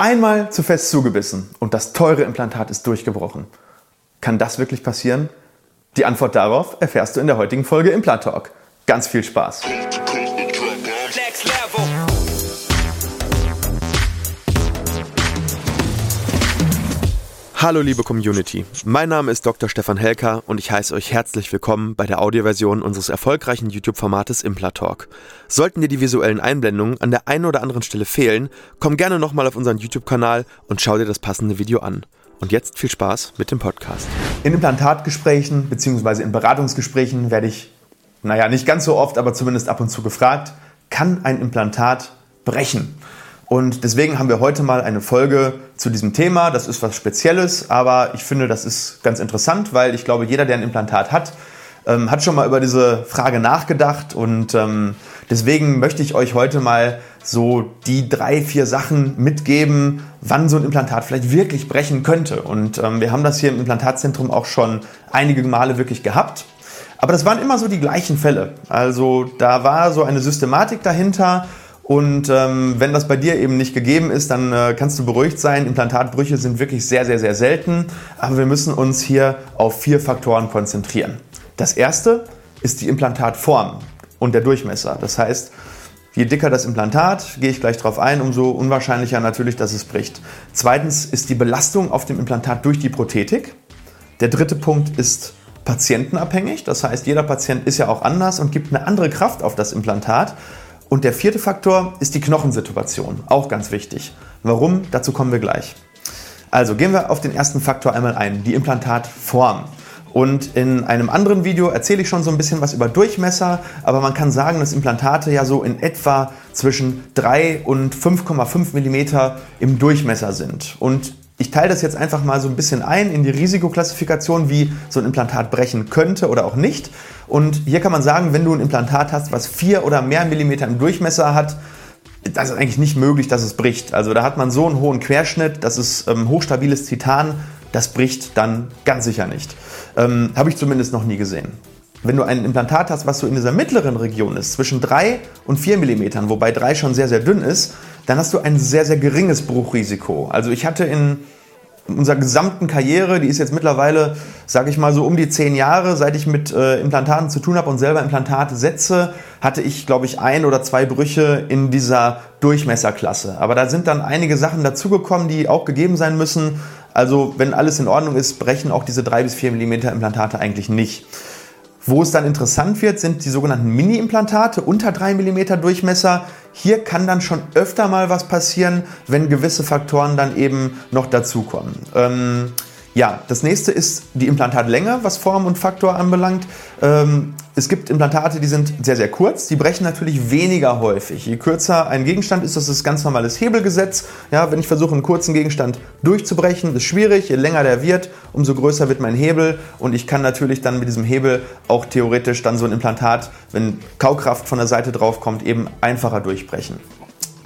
Einmal zu fest zugebissen und das teure Implantat ist durchgebrochen. Kann das wirklich passieren? Die Antwort darauf erfährst du in der heutigen Folge Implant Talk. Ganz viel Spaß! Hallo liebe Community, mein Name ist Dr. Stefan Helker und ich heiße euch herzlich willkommen bei der Audioversion unseres erfolgreichen YouTube-Formates Implatalk. Sollten dir die visuellen Einblendungen an der einen oder anderen Stelle fehlen, komm gerne nochmal auf unseren YouTube-Kanal und schau dir das passende Video an. Und jetzt viel Spaß mit dem Podcast. In Implantatgesprächen bzw. in Beratungsgesprächen werde ich, naja, nicht ganz so oft, aber zumindest ab und zu gefragt, kann ein Implantat brechen? Und deswegen haben wir heute mal eine Folge zu diesem Thema. Das ist was Spezielles, aber ich finde, das ist ganz interessant, weil ich glaube, jeder, der ein Implantat hat, ähm, hat schon mal über diese Frage nachgedacht. Und ähm, deswegen möchte ich euch heute mal so die drei, vier Sachen mitgeben, wann so ein Implantat vielleicht wirklich brechen könnte. Und ähm, wir haben das hier im Implantatzentrum auch schon einige Male wirklich gehabt. Aber das waren immer so die gleichen Fälle. Also da war so eine Systematik dahinter und ähm, wenn das bei dir eben nicht gegeben ist, dann äh, kannst du beruhigt sein. Implantatbrüche sind wirklich sehr, sehr, sehr selten. Aber wir müssen uns hier auf vier Faktoren konzentrieren. Das erste ist die Implantatform und der Durchmesser. Das heißt, je dicker das Implantat, gehe ich gleich darauf ein, umso unwahrscheinlicher natürlich, dass es bricht. Zweitens ist die Belastung auf dem Implantat durch die Prothetik. Der dritte Punkt ist patientenabhängig. Das heißt, jeder Patient ist ja auch anders und gibt eine andere Kraft auf das Implantat. Und der vierte Faktor ist die Knochensituation, auch ganz wichtig. Warum? Dazu kommen wir gleich. Also gehen wir auf den ersten Faktor einmal ein, die Implantatform. Und in einem anderen Video erzähle ich schon so ein bisschen was über Durchmesser, aber man kann sagen, dass Implantate ja so in etwa zwischen 3 und 5,5 mm im Durchmesser sind. Und ich teile das jetzt einfach mal so ein bisschen ein in die Risikoklassifikation, wie so ein Implantat brechen könnte oder auch nicht. Und hier kann man sagen, wenn du ein Implantat hast, was vier oder mehr Millimeter im Durchmesser hat, das ist eigentlich nicht möglich, dass es bricht. Also da hat man so einen hohen Querschnitt, das ist ähm, hochstabiles Titan, das bricht dann ganz sicher nicht. Ähm, Habe ich zumindest noch nie gesehen. Wenn du ein Implantat hast, was so in dieser mittleren Region ist, zwischen 3 und 4 mm, wobei 3 schon sehr, sehr dünn ist, dann hast du ein sehr, sehr geringes Bruchrisiko. Also ich hatte in unserer gesamten Karriere, die ist jetzt mittlerweile, sage ich mal so um die zehn Jahre, seit ich mit äh, Implantaten zu tun habe und selber Implantate setze, hatte ich, glaube ich, ein oder zwei Brüche in dieser Durchmesserklasse. Aber da sind dann einige Sachen dazugekommen, die auch gegeben sein müssen. Also wenn alles in Ordnung ist, brechen auch diese drei bis vier Millimeter Implantate eigentlich nicht. Wo es dann interessant wird, sind die sogenannten Mini-Implantate unter 3 mm Durchmesser. Hier kann dann schon öfter mal was passieren, wenn gewisse Faktoren dann eben noch dazukommen. Ähm, ja, das nächste ist die Implantatlänge, was Form und Faktor anbelangt. Ähm, es gibt Implantate, die sind sehr, sehr kurz, die brechen natürlich weniger häufig. Je kürzer ein Gegenstand ist, das ist ganz normales Hebelgesetz. Ja, wenn ich versuche, einen kurzen Gegenstand durchzubrechen, ist schwierig. Je länger der wird, umso größer wird mein Hebel. Und ich kann natürlich dann mit diesem Hebel auch theoretisch dann so ein Implantat, wenn Kaukraft von der Seite drauf kommt, eben einfacher durchbrechen.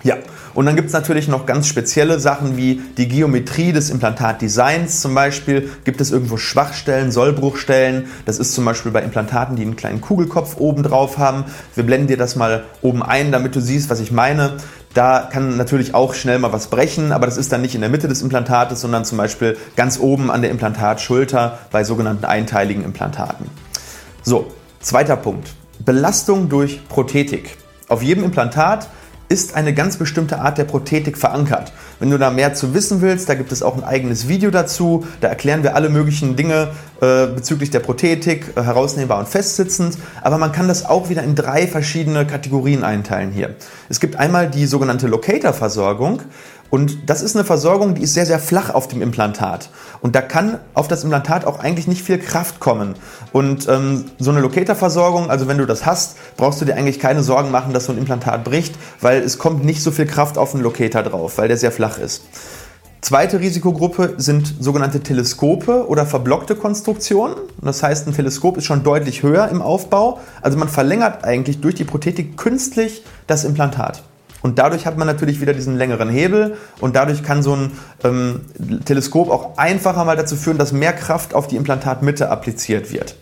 Ja, und dann gibt es natürlich noch ganz spezielle Sachen wie die Geometrie des Implantatdesigns. Zum Beispiel gibt es irgendwo Schwachstellen, Sollbruchstellen. Das ist zum Beispiel bei Implantaten, die einen kleinen Kugelkopf oben drauf haben. Wir blenden dir das mal oben ein, damit du siehst, was ich meine. Da kann natürlich auch schnell mal was brechen, aber das ist dann nicht in der Mitte des Implantates, sondern zum Beispiel ganz oben an der Implantatschulter bei sogenannten einteiligen Implantaten. So, zweiter Punkt. Belastung durch Prothetik. Auf jedem Implantat ist eine ganz bestimmte Art der Prothetik verankert. Wenn du da mehr zu wissen willst, da gibt es auch ein eigenes Video dazu. Da erklären wir alle möglichen Dinge äh, bezüglich der Prothetik, äh, herausnehmbar und festsitzend. Aber man kann das auch wieder in drei verschiedene Kategorien einteilen hier. Es gibt einmal die sogenannte Locator-Versorgung. Und das ist eine Versorgung, die ist sehr, sehr flach auf dem Implantat. Und da kann auf das Implantat auch eigentlich nicht viel Kraft kommen. Und ähm, so eine Locator-Versorgung, also wenn du das hast, brauchst du dir eigentlich keine Sorgen machen, dass so ein Implantat bricht, weil es kommt nicht so viel Kraft auf den Locator drauf, weil der sehr flach ist. Zweite Risikogruppe sind sogenannte Teleskope oder verblockte Konstruktionen. Das heißt, ein Teleskop ist schon deutlich höher im Aufbau. Also man verlängert eigentlich durch die Prothetik künstlich das Implantat. Und dadurch hat man natürlich wieder diesen längeren Hebel und dadurch kann so ein ähm, Teleskop auch einfacher mal dazu führen, dass mehr Kraft auf die Implantatmitte appliziert wird.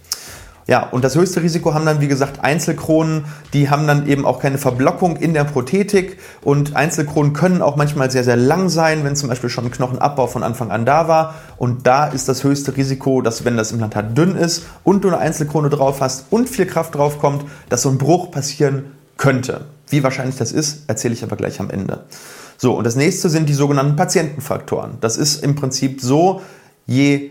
Ja, und das höchste Risiko haben dann, wie gesagt, Einzelkronen. Die haben dann eben auch keine Verblockung in der Prothetik. Und Einzelkronen können auch manchmal sehr, sehr lang sein, wenn zum Beispiel schon ein Knochenabbau von Anfang an da war. Und da ist das höchste Risiko, dass wenn das Implantat dünn ist und du eine Einzelkrone drauf hast und viel Kraft drauf kommt, dass so ein Bruch passieren könnte. Wie wahrscheinlich das ist, erzähle ich aber gleich am Ende. So, und das nächste sind die sogenannten Patientenfaktoren. Das ist im Prinzip so, je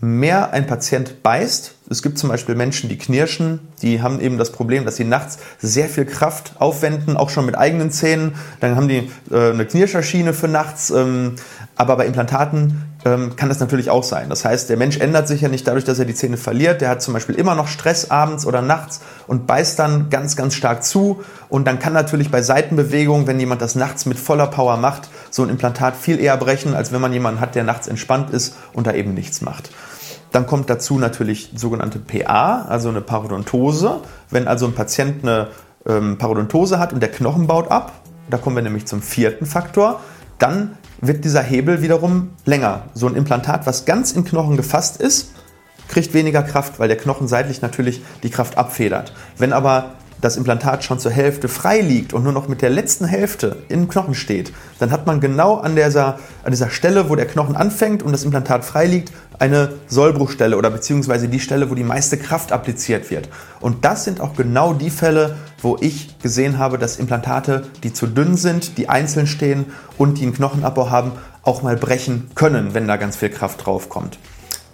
mehr ein Patient beißt, es gibt zum Beispiel Menschen, die knirschen, die haben eben das Problem, dass sie nachts sehr viel Kraft aufwenden, auch schon mit eigenen Zähnen. Dann haben die äh, eine Knirscherschiene für nachts. Ähm, aber bei Implantaten ähm, kann das natürlich auch sein. Das heißt, der Mensch ändert sich ja nicht dadurch, dass er die Zähne verliert. Der hat zum Beispiel immer noch Stress abends oder nachts und beißt dann ganz, ganz stark zu. Und dann kann natürlich bei Seitenbewegungen, wenn jemand das nachts mit voller Power macht, so ein Implantat viel eher brechen, als wenn man jemanden hat, der nachts entspannt ist und da eben nichts macht. Dann kommt dazu natürlich sogenannte PA, also eine Parodontose. Wenn also ein Patient eine ähm, Parodontose hat und der Knochen baut ab, da kommen wir nämlich zum vierten Faktor, dann wird dieser Hebel wiederum länger. So ein Implantat, was ganz im Knochen gefasst ist, kriegt weniger Kraft, weil der Knochen seitlich natürlich die Kraft abfedert. Wenn aber das Implantat schon zur Hälfte frei liegt und nur noch mit der letzten Hälfte im Knochen steht, dann hat man genau an dieser, an dieser Stelle, wo der Knochen anfängt und das Implantat frei liegt, eine Sollbruchstelle oder beziehungsweise die Stelle, wo die meiste Kraft appliziert wird. Und das sind auch genau die Fälle, wo ich gesehen habe, dass Implantate, die zu dünn sind, die einzeln stehen und die einen Knochenabbau haben, auch mal brechen können, wenn da ganz viel Kraft drauf kommt.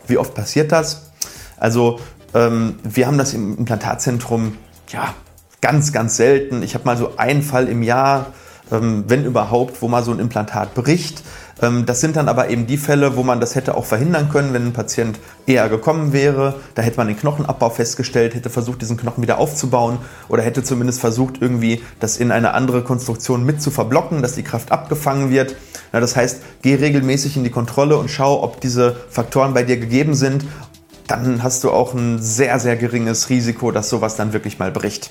Wie oft passiert das? Also ähm, wir haben das im Implantatzentrum ja ganz, ganz selten. Ich habe mal so einen Fall im Jahr, ähm, wenn überhaupt, wo mal so ein Implantat bricht. Ähm, das sind dann aber eben die Fälle, wo man das hätte auch verhindern können, wenn ein Patient eher gekommen wäre. Da hätte man den Knochenabbau festgestellt, hätte versucht, diesen Knochen wieder aufzubauen oder hätte zumindest versucht, irgendwie das in eine andere Konstruktion mit zu verblocken, dass die Kraft abgefangen wird. das heißt, geh regelmäßig in die Kontrolle und schau, ob diese Faktoren bei dir gegeben sind. Dann hast du auch ein sehr, sehr geringes Risiko, dass sowas dann wirklich mal bricht.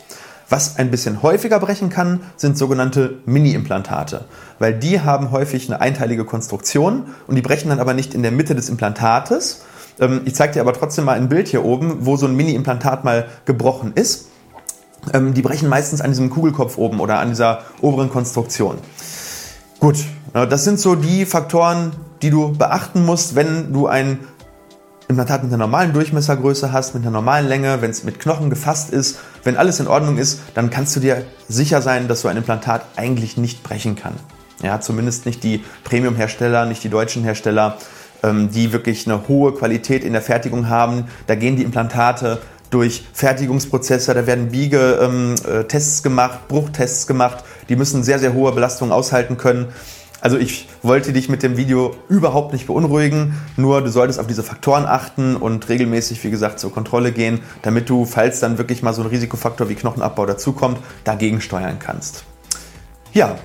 Was ein bisschen häufiger brechen kann, sind sogenannte Mini-Implantate, weil die haben häufig eine einteilige Konstruktion und die brechen dann aber nicht in der Mitte des Implantates. Ähm, ich zeige dir aber trotzdem mal ein Bild hier oben, wo so ein Mini-Implantat mal gebrochen ist. Ähm, die brechen meistens an diesem Kugelkopf oben oder an dieser oberen Konstruktion. Gut, das sind so die Faktoren, die du beachten musst, wenn du ein Implantat mit einer normalen Durchmessergröße hast, mit einer normalen Länge, wenn es mit Knochen gefasst ist, wenn alles in Ordnung ist, dann kannst du dir sicher sein, dass so ein Implantat eigentlich nicht brechen kann. Ja, zumindest nicht die Premium-Hersteller, nicht die deutschen Hersteller, ähm, die wirklich eine hohe Qualität in der Fertigung haben. Da gehen die Implantate durch Fertigungsprozesse, da werden Biege-Tests ähm, äh, gemacht, Bruchtests gemacht. Die müssen sehr, sehr hohe Belastungen aushalten können. Also ich wollte dich mit dem Video überhaupt nicht beunruhigen, nur du solltest auf diese Faktoren achten und regelmäßig, wie gesagt, zur Kontrolle gehen, damit du, falls dann wirklich mal so ein Risikofaktor wie Knochenabbau dazukommt, dagegen steuern kannst. Ja,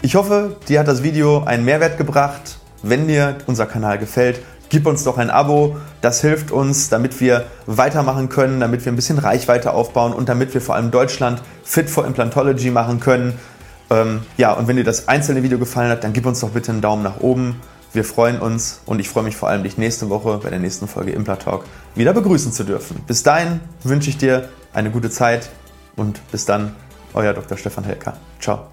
ich hoffe, dir hat das Video einen Mehrwert gebracht. Wenn dir unser Kanal gefällt, gib uns doch ein Abo. Das hilft uns, damit wir weitermachen können, damit wir ein bisschen Reichweite aufbauen und damit wir vor allem Deutschland fit for Implantology machen können. Ähm, ja, und wenn dir das einzelne Video gefallen hat, dann gib uns doch bitte einen Daumen nach oben. Wir freuen uns und ich freue mich vor allem, dich nächste Woche bei der nächsten Folge Implatalk wieder begrüßen zu dürfen. Bis dahin wünsche ich dir eine gute Zeit und bis dann, euer Dr. Stefan Helker. Ciao.